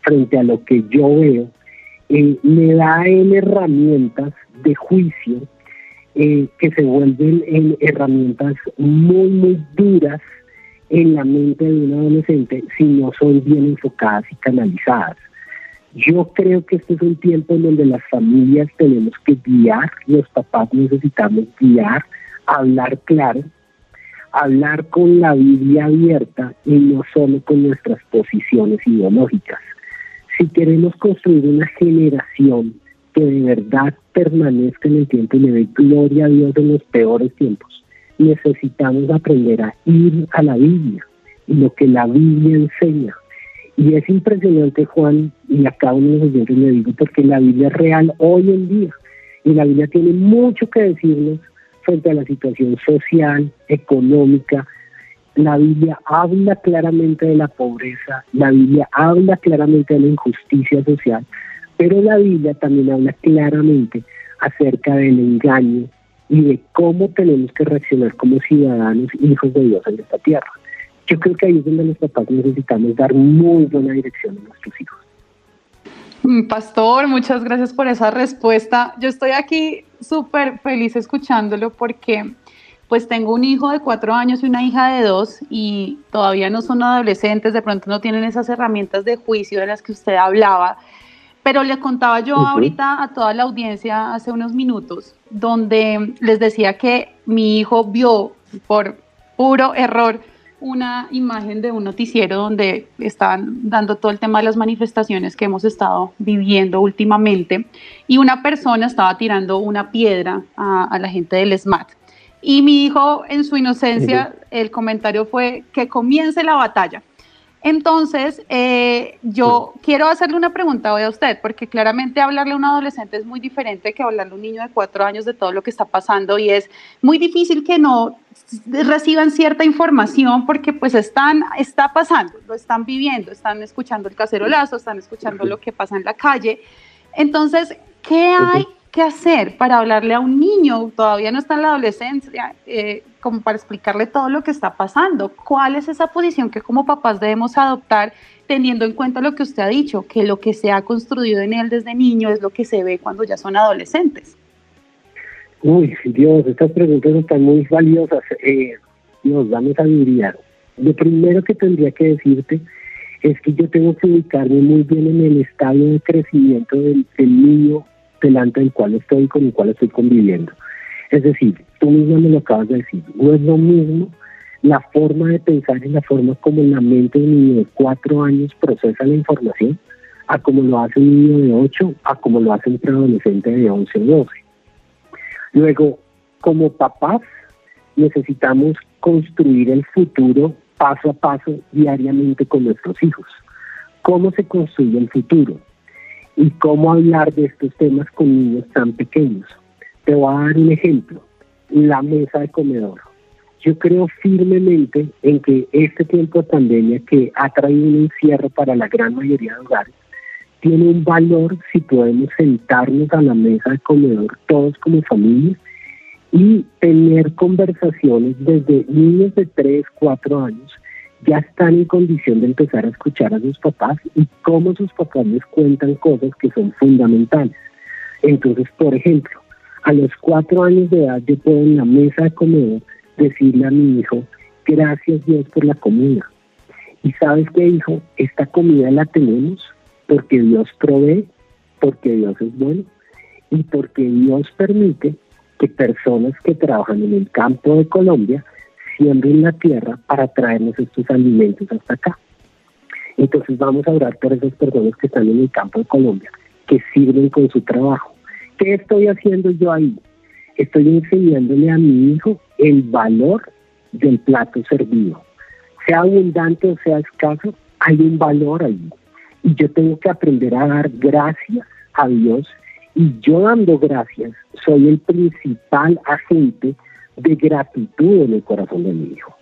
frente a lo que yo veo, eh, me da en herramientas de juicio eh, que se vuelven en herramientas muy, muy duras en la mente de un adolescente si no son bien enfocadas y canalizadas. Yo creo que este es un tiempo en donde las familias tenemos que guiar, los papás necesitamos guiar, hablar claro, hablar con la Biblia abierta y no solo con nuestras posiciones ideológicas. Si queremos construir una generación que de verdad permanezca en el tiempo y le dé gloria a Dios en los peores tiempos, necesitamos aprender a ir a la Biblia y lo que la Biblia enseña y es impresionante, Juan, y a cada uno de los oyentes le digo, porque la Biblia es real hoy en día. Y la Biblia tiene mucho que decirnos frente a la situación social, económica. La Biblia habla claramente de la pobreza, la Biblia habla claramente de la injusticia social, pero la Biblia también habla claramente acerca del engaño y de cómo tenemos que reaccionar como ciudadanos, hijos de Dios en esta tierra. Yo creo que ahí es donde los papás necesitamos dar muy buena dirección a nuestros hijos. Mm, Pastor, muchas gracias por esa respuesta. Yo estoy aquí súper feliz escuchándolo porque pues tengo un hijo de cuatro años y una hija de dos y todavía no son adolescentes, de pronto no tienen esas herramientas de juicio de las que usted hablaba, pero le contaba yo ahorita a toda la audiencia hace unos minutos, donde les decía que mi hijo vio por puro error una imagen de un noticiero donde estaban dando todo el tema de las manifestaciones que hemos estado viviendo últimamente y una persona estaba tirando una piedra a, la gente del SMAT. Y mi hijo, en su inocencia, el comentario fue que comience la batalla. Entonces, eh, yo quiero hacerle una pregunta hoy a usted, porque claramente hablarle a un adolescente es muy diferente que hablarle a un niño de cuatro años de todo lo que está pasando y es muy difícil que no reciban cierta información porque pues están, está pasando, lo están viviendo, están escuchando el cacerolazo, están escuchando lo que pasa en la calle. Entonces, ¿qué hay que hacer para hablarle a un niño? Todavía no está en la adolescencia. Eh, como para explicarle todo lo que está pasando. ¿Cuál es esa posición que como papás debemos adoptar teniendo en cuenta lo que usted ha dicho, que lo que se ha construido en él desde niño es lo que se ve cuando ya son adolescentes? Uy, Dios, estas preguntas están muy valiosas. Eh, Dios, dame sabiduría. Lo primero que tendría que decirte es que yo tengo que ubicarme muy bien en el estadio de crecimiento del niño delante del cual estoy con el cual estoy conviviendo. Es decir, tú mismo me lo acabas de decir, no es lo mismo la forma de pensar y la forma como la mente de un niño de cuatro años procesa la información, a como lo hace un niño de ocho, a como lo hace un preadolescente de once o doce. Luego, como papás, necesitamos construir el futuro paso a paso diariamente con nuestros hijos. ¿Cómo se construye el futuro? Y cómo hablar de estos temas con niños tan pequeños. Te voy a dar un ejemplo, la mesa de comedor. Yo creo firmemente en que este tiempo de pandemia que ha traído un encierro para la gran mayoría de hogares, tiene un valor si podemos sentarnos a la mesa de comedor todos como familia y tener conversaciones desde niños de 3, 4 años ya están en condición de empezar a escuchar a sus papás y cómo sus papás les cuentan cosas que son fundamentales. Entonces, por ejemplo, a los cuatro años de edad yo puedo en la mesa de comedor decirle a mi hijo, gracias Dios por la comida. Y sabes qué, hijo, esta comida la tenemos porque Dios provee, porque Dios es bueno y porque Dios permite que personas que trabajan en el campo de Colombia siembren la tierra para traernos estos alimentos hasta acá. Entonces vamos a orar por esas personas que están en el campo de Colombia, que sirven con su trabajo ¿Qué estoy haciendo yo ahí? Estoy enseñándole a mi hijo el valor del plato servido. Sea abundante o sea escaso, hay un valor ahí. Y yo tengo que aprender a dar gracias a Dios. Y yo dando gracias, soy el principal agente de gratitud en el corazón de mi hijo.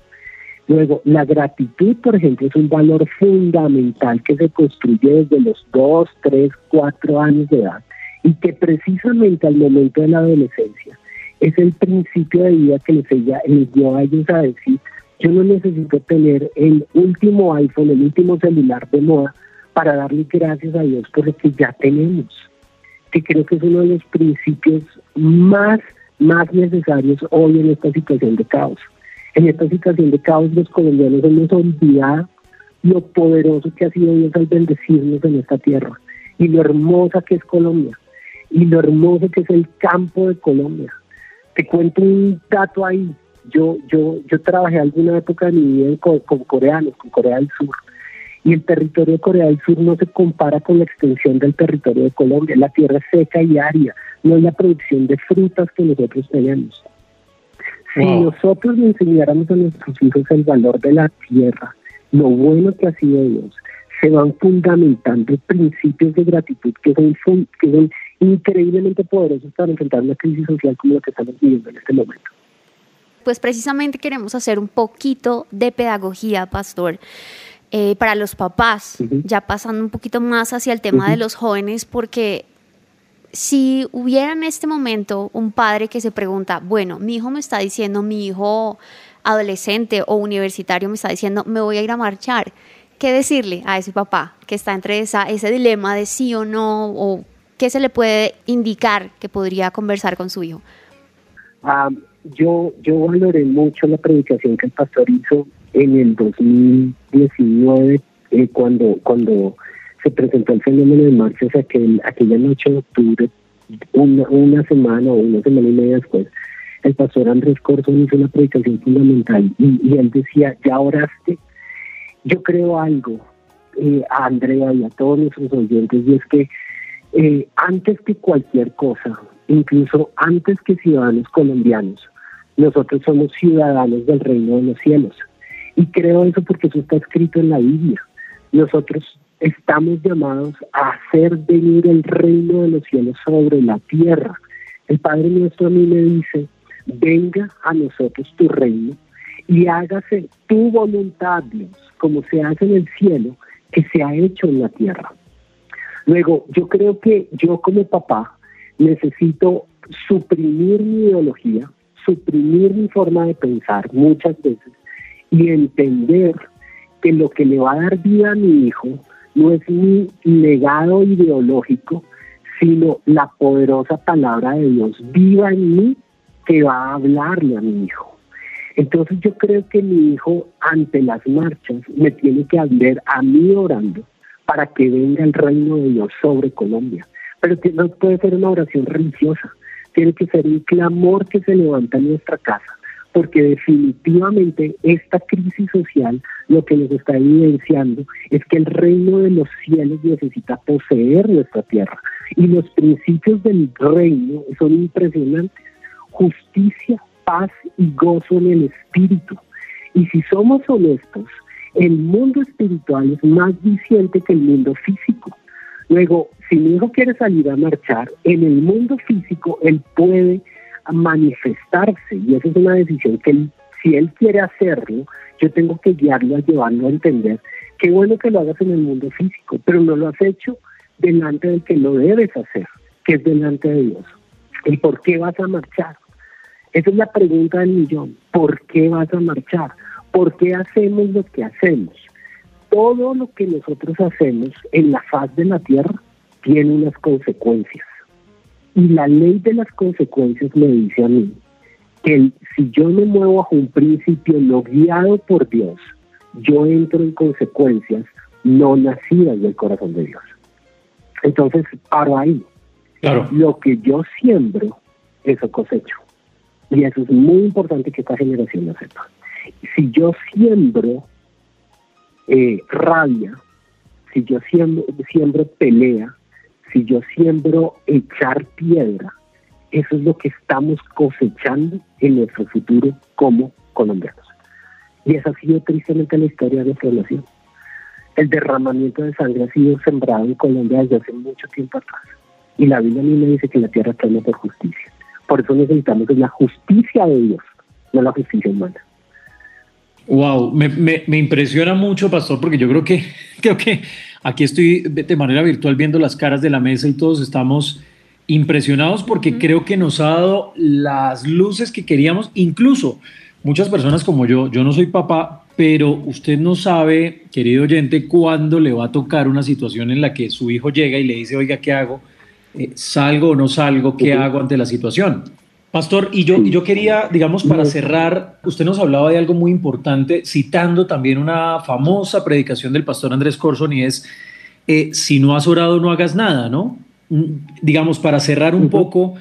Luego, la gratitud, por ejemplo, es un valor fundamental que se construye desde los 2, 3, 4 años de edad y que precisamente al momento de la adolescencia es el principio de vida que les, ella, les dio a ellos a decir, yo no necesito tener el último iPhone, el último celular de moda para darle gracias a Dios por lo que ya tenemos, que creo que es uno de los principios más, más necesarios hoy en esta situación de caos. En esta situación de caos los colombianos hemos olvidado lo poderoso que ha sido Dios al bendecirnos en esta tierra y lo hermosa que es Colombia y lo hermoso que es el campo de Colombia. Te cuento un dato ahí. Yo, yo, yo trabajé alguna época de mi vida con, coreanos, con Corea del Sur. Y el territorio de Corea del Sur no se compara con la extensión del territorio de Colombia. La tierra es seca y árida. No hay la producción de frutas que nosotros tenemos. Si nosotros le enseñáramos a nuestros hijos el valor de la tierra, lo bueno que ha sido Dios, se van fundamentando principios de gratitud que son, que son increíblemente poderosos para enfrentar una crisis social como la que estamos viviendo en este momento. Pues precisamente queremos hacer un poquito de pedagogía, pastor. Eh, para los papás, ya pasando un poquito más hacia el tema de los jóvenes, porque si hubiera en este momento un padre que se pregunta, bueno, mi hijo me está diciendo, mi hijo adolescente o universitario me está diciendo, me voy a ir a marchar, ¿qué decirle a ese papá que está entre esa, ese dilema de sí o no o ¿qué se le puede indicar que podría conversar con su hijo? Yo, yo valoré mucho la predicación que el pastor hizo en el 2019, eh, cuando, cuando se presentó el fenómeno de marchas aquel, aquella noche de octubre, una, una semana o una semana y media después, el pastor Andrés Corzón hizo una predicación fundamental y, él decía, ya oraste, yo creo algo eh, a Andrea y a todos nuestros oyentes y es que eh, antes que cualquier cosa, incluso antes que ciudadanos colombianos, nosotros somos ciudadanos del reino de los cielos. Y creo eso porque eso está escrito en la Biblia. Nosotros estamos llamados a hacer venir el reino de los cielos sobre la tierra. El Padre nuestro a mí me dice, venga a nosotros tu reino y hágase tu voluntad, Dios, como se hace en el cielo, que se ha hecho en la tierra. Luego, yo creo que yo como papá necesito suprimir mi ideología, suprimir mi forma de pensar muchas veces y entender que lo que le va a dar vida a mi hijo no es mi legado ideológico, sino la poderosa palabra de Dios viva en mí que va a hablarle a mi hijo. Entonces yo creo que mi hijo ante las marchas me tiene que ver a mí orando para que venga el reino de Dios sobre Colombia. Pero que no puede ser una oración religiosa, tiene que ser un clamor que se levanta en nuestra casa, porque definitivamente esta crisis social lo que nos está evidenciando es que el reino de los cielos necesita poseer nuestra tierra. Y los principios del reino son impresionantes. Justicia, paz y gozo en el espíritu. Y si somos honestos, el mundo espiritual es más viciente que el mundo físico. Luego, si mi hijo quiere salir a marchar, en el mundo físico él puede manifestarse y esa es una decisión que si él quiere hacerlo, yo tengo que guiarlo a llevarlo a entender qué bueno que lo hagas en el mundo físico, pero no lo has hecho delante del que lo debes hacer, que es delante de Dios. ¿Y por qué vas a marchar? Esa es la pregunta del millón. ¿Por qué vas a marchar? ¿Por qué hacemos lo que hacemos? Todo lo que nosotros hacemos en la faz de la tierra tiene unas consecuencias. Y la ley de las consecuencias me dice a mí que si yo me muevo bajo un principio no guiado por Dios, yo entro en consecuencias no nacidas del corazón de Dios. Entonces, paro ahí. Claro. Lo que yo siembro, eso cosecho. Y eso es muy importante que esta generación lo sepa. Si yo siembro eh, rabia, si yo siembro, siembro pelea, si yo siembro echar piedra, eso es lo que estamos cosechando en nuestro futuro como colombianos. Y esa ha sido tristemente la historia de nuestra nación. El derramamiento de sangre ha sido sembrado en Colombia desde hace mucho tiempo atrás. Y la Biblia a dice que la tierra clama por justicia. Por eso necesitamos la justicia de Dios, no la justicia humana. Wow, me, me, impresiona mucho, pastor, porque yo creo que, creo que aquí estoy de manera virtual viendo las caras de la mesa y todos estamos impresionados porque creo que nos ha dado las luces que queríamos, incluso muchas personas como yo, yo no soy papá, pero usted no sabe, querido oyente, cuándo le va a tocar una situación en la que su hijo llega y le dice, oiga, ¿qué hago? Eh, ¿Salgo o no salgo? ¿Qué hago ante la situación? Pastor, y yo, yo quería, digamos, para cerrar, usted nos hablaba de algo muy importante, citando también una famosa predicación del pastor Andrés Corson, y es, eh, si no has orado, no hagas nada, ¿no? Mm, digamos, para cerrar un poco,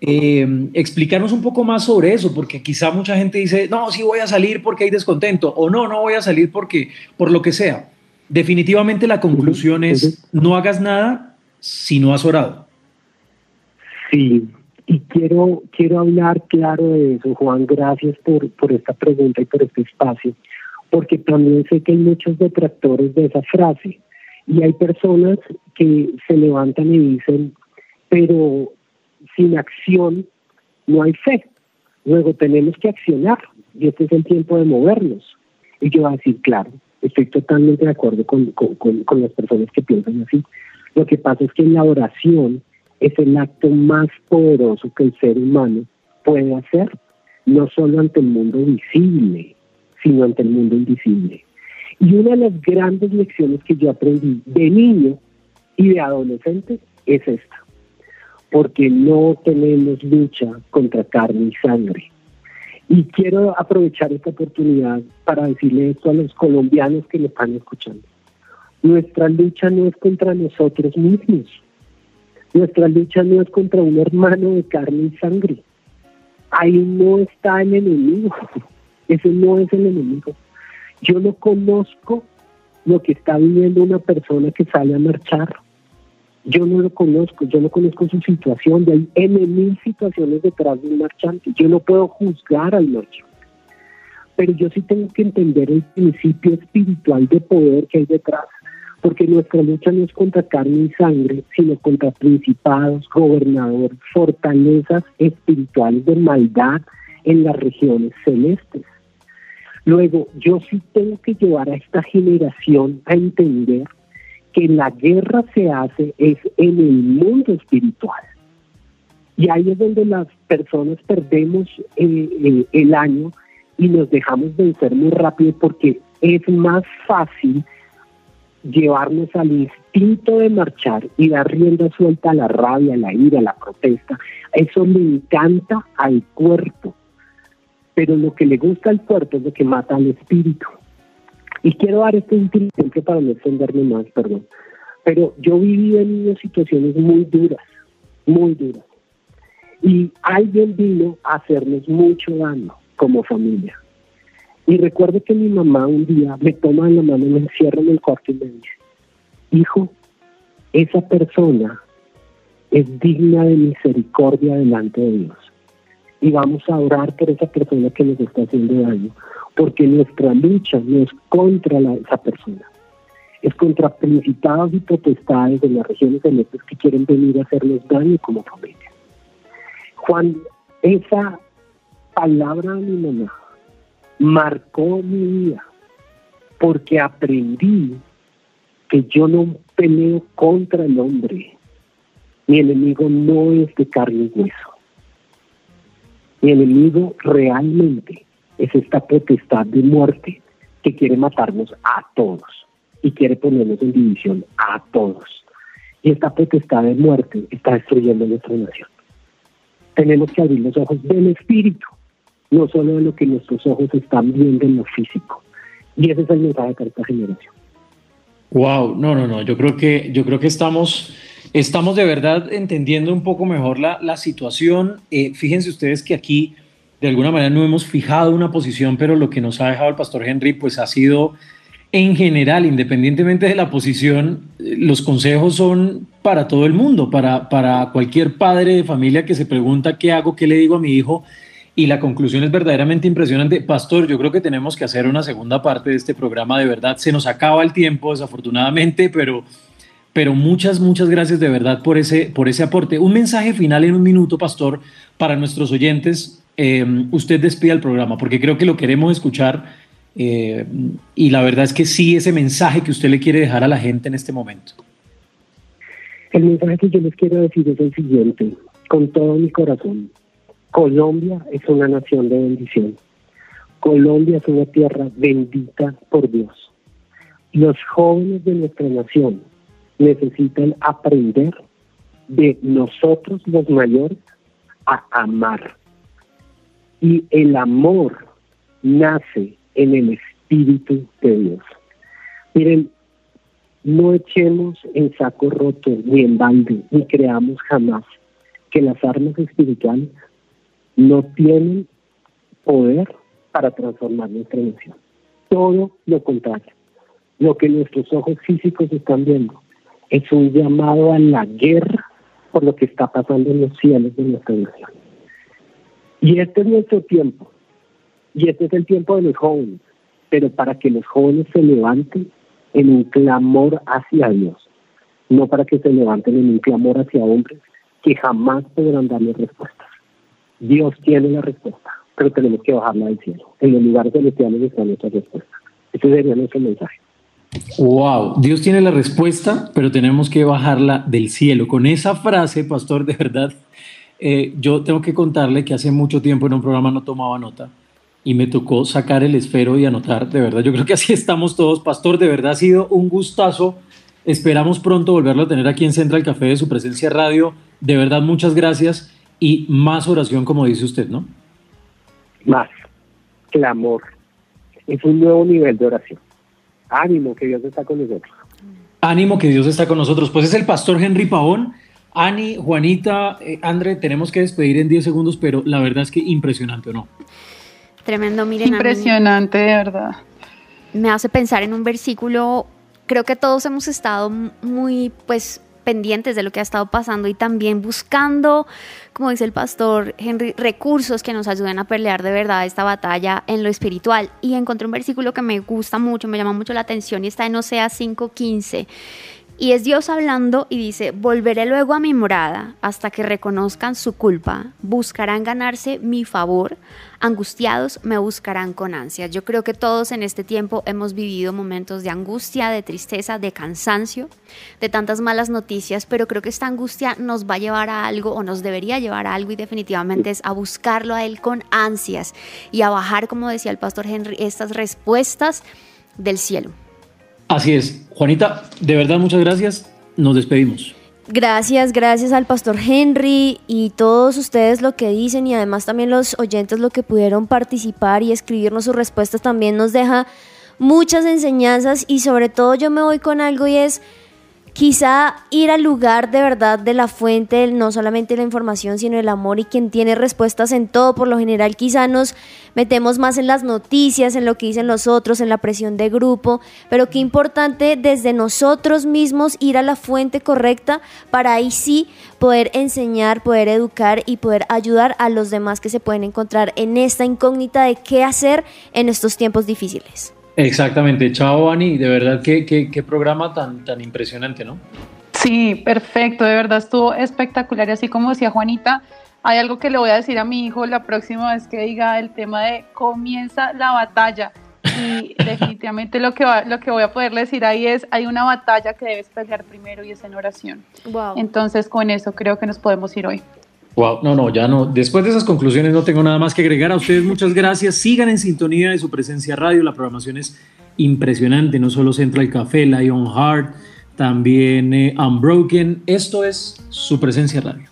eh, explicarnos un poco más sobre eso, porque quizá mucha gente dice, no, sí voy a salir porque hay descontento, o no, no voy a salir porque, por lo que sea. Definitivamente la conclusión es, no hagas nada si no has orado. Sí, y quiero, quiero hablar claro de eso, Juan, gracias por, por esta pregunta y por este espacio, porque también sé que hay muchos detractores de esa frase y hay personas que se levantan y dicen, pero sin acción no hay fe, luego tenemos que accionar y este es el tiempo de movernos. Y yo voy a decir, claro, estoy totalmente de acuerdo con, con, con las personas que piensan así. Lo que pasa es que en la oración es el acto más poderoso que el ser humano puede hacer, no solo ante el mundo visible, sino ante el mundo invisible. Y una de las grandes lecciones que yo aprendí de niño y de adolescente es esta, porque no tenemos lucha contra carne y sangre. Y quiero aprovechar esta oportunidad para decirle esto a los colombianos que me están escuchando. Nuestra lucha no es contra nosotros mismos, nuestra lucha no es contra un hermano de carne y sangre. ahí no está el enemigo. Ese no es el enemigo. Yo no conozco lo que está viviendo una persona que sale a marchar. Yo no lo conozco, yo no conozco su situación, de hay N situaciones detrás de un marchante. Yo no puedo juzgar al marchante. Pero yo sí tengo que entender el principio espiritual de poder que hay detrás, porque nuestra lucha no es contra carne y sangre, sino contra principados, gobernadores, fortalezas espirituales de maldad en las regiones celestes. Luego, yo sí tengo que llevar a esta generación a entender que la guerra se hace es en el mundo espiritual. Y ahí es donde las personas perdemos eh, eh, el año y nos dejamos vencer muy rápido porque es más fácil llevarnos al instinto de marchar y dar rienda suelta a la rabia, a la ira, a la protesta. Eso le encanta al cuerpo pero lo que le gusta al cuerpo es lo que mata al espíritu. Y quiero dar este último para no extenderme más, perdón. Pero yo viví en situaciones muy duras, muy duras. Y alguien vino a hacernos mucho daño como familia. Y recuerdo que mi mamá un día me toma en la mano, me encierra en el cuarto y me dice, hijo, esa persona es digna de misericordia delante de Dios y vamos a orar por esa persona que nos está haciendo daño, porque nuestra lucha no es contra esa persona, es contra principados y potestades de las regiones celestes que quieren venir a hacernos daño como familia. Juan, esa palabra de mi mamá marcó mi vida, porque aprendí que yo no peleo contra el hombre, mi enemigo no es de carne y hueso mi enemigo realmente es esta potestad de muerte que quiere matarnos a todos y quiere ponernos en división a todos. Y esta potestad de muerte está destruyendo nuestra nación. Tenemos que abrir los ojos del espíritu, no solo de lo que nuestros ojos están viendo en lo físico. Y ese es el mensaje para esta generación. Wow, no, no, no. Yo creo que, yo creo que estamos Estamos de verdad entendiendo un poco mejor la, la situación. Eh, fíjense ustedes que aquí de alguna manera no hemos fijado una posición, pero lo que nos ha dejado el pastor Henry pues ha sido en general, independientemente de la posición, eh, los consejos son para todo el mundo, para, para cualquier padre de familia que se pregunta qué hago, qué le digo a mi hijo. Y la conclusión es verdaderamente impresionante. Pastor, yo creo que tenemos que hacer una segunda parte de este programa. De verdad, se nos acaba el tiempo, desafortunadamente, pero pero muchas, muchas gracias de verdad por ese, por ese aporte. Un mensaje final en un minuto, Pastor, para nuestros oyentes. Eh, usted despide el programa, porque creo que lo queremos escuchar eh, y la verdad es que sí, ese mensaje que usted le quiere dejar a la gente en este momento. El mensaje que yo les quiero decir es el siguiente, con todo mi corazón. Colombia es una nación de bendición. Colombia es una tierra bendita por Dios. Los jóvenes de nuestra nación necesitan aprender de nosotros los mayores a amar. Y el amor nace en el Espíritu de Dios. Miren, no echemos en saco roto ni en balde, ni creamos jamás que las armas espirituales no tienen poder para transformar nuestra nación. Todo lo contrario. Lo que nuestros ojos físicos están viendo es un llamado a la guerra por lo que está pasando en los cielos de nuestra nación. Y este es nuestro tiempo, y este es el tiempo de los jóvenes, pero para que los jóvenes se levanten en un clamor hacia Dios, no para que se levanten en un clamor hacia hombres que jamás podrán darle respuestas. Dios tiene la respuesta, pero tenemos que bajarla del cielo. En los lugares celestiales está nuestra respuesta. Ese sería nuestro mensaje. Wow, Dios tiene la respuesta, pero tenemos que bajarla del cielo. Con esa frase, pastor, de verdad, eh, yo tengo que contarle que hace mucho tiempo en un programa no tomaba nota y me tocó sacar el esfero y anotar. De verdad, yo creo que así estamos todos. Pastor, de verdad ha sido un gustazo. Esperamos pronto volverlo a tener aquí en Central Café de su presencia radio. De verdad, muchas gracias y más oración, como dice usted, ¿no? Más clamor. Es un nuevo nivel de oración. Ánimo, que Dios está con nosotros. Ánimo, que Dios está con nosotros. Pues es el pastor Henry Pavón, Ani, Juanita, eh, André, tenemos que despedir en 10 segundos, pero la verdad es que impresionante, ¿o no? Tremendo, miren. Impresionante, de verdad. Me hace pensar en un versículo, creo que todos hemos estado muy, pues, pendientes de lo que ha estado pasando y también buscando, como dice el pastor Henry, recursos que nos ayuden a pelear de verdad esta batalla en lo espiritual. Y encontré un versículo que me gusta mucho, me llama mucho la atención y está en Oseas 5:15 y es Dios hablando y dice, volveré luego a mi morada hasta que reconozcan su culpa, buscarán ganarse mi favor, angustiados me buscarán con ansias. Yo creo que todos en este tiempo hemos vivido momentos de angustia, de tristeza, de cansancio, de tantas malas noticias, pero creo que esta angustia nos va a llevar a algo o nos debería llevar a algo y definitivamente es a buscarlo a Él con ansias y a bajar, como decía el pastor Henry, estas respuestas del cielo. Así es. Juanita, de verdad muchas gracias. Nos despedimos. Gracias, gracias al pastor Henry y todos ustedes lo que dicen y además también los oyentes lo que pudieron participar y escribirnos sus respuestas también nos deja muchas enseñanzas y sobre todo yo me voy con algo y es quizá ir al lugar de verdad de la fuente, no solamente la información, sino el amor y quien tiene respuestas en todo. Por lo general quizá nos metemos más en las noticias, en lo que dicen los otros, en la presión de grupo, pero qué importante desde nosotros mismos ir a la fuente correcta para ahí sí poder enseñar, poder educar y poder ayudar a los demás que se pueden encontrar en esta incógnita de qué hacer en estos tiempos difíciles. Exactamente, chao Ani, de verdad qué, qué, programa tan, tan impresionante, ¿no? Sí, perfecto, de verdad estuvo espectacular y así como decía Juanita, hay algo que le voy a decir a mi hijo la próxima vez que diga el tema de comienza la batalla y definitivamente lo que, lo que voy a poderle decir ahí es, hay una batalla que debes pelear primero y es en oración. Wow. Entonces con eso creo que nos podemos ir hoy. Wow, no, no, ya no. Después de esas conclusiones no tengo nada más que agregar. A ustedes muchas gracias. Sigan en sintonía de su presencia radio. La programación es impresionante. No solo Central Café, Lion Heart, también eh, Unbroken. Esto es su presencia radio.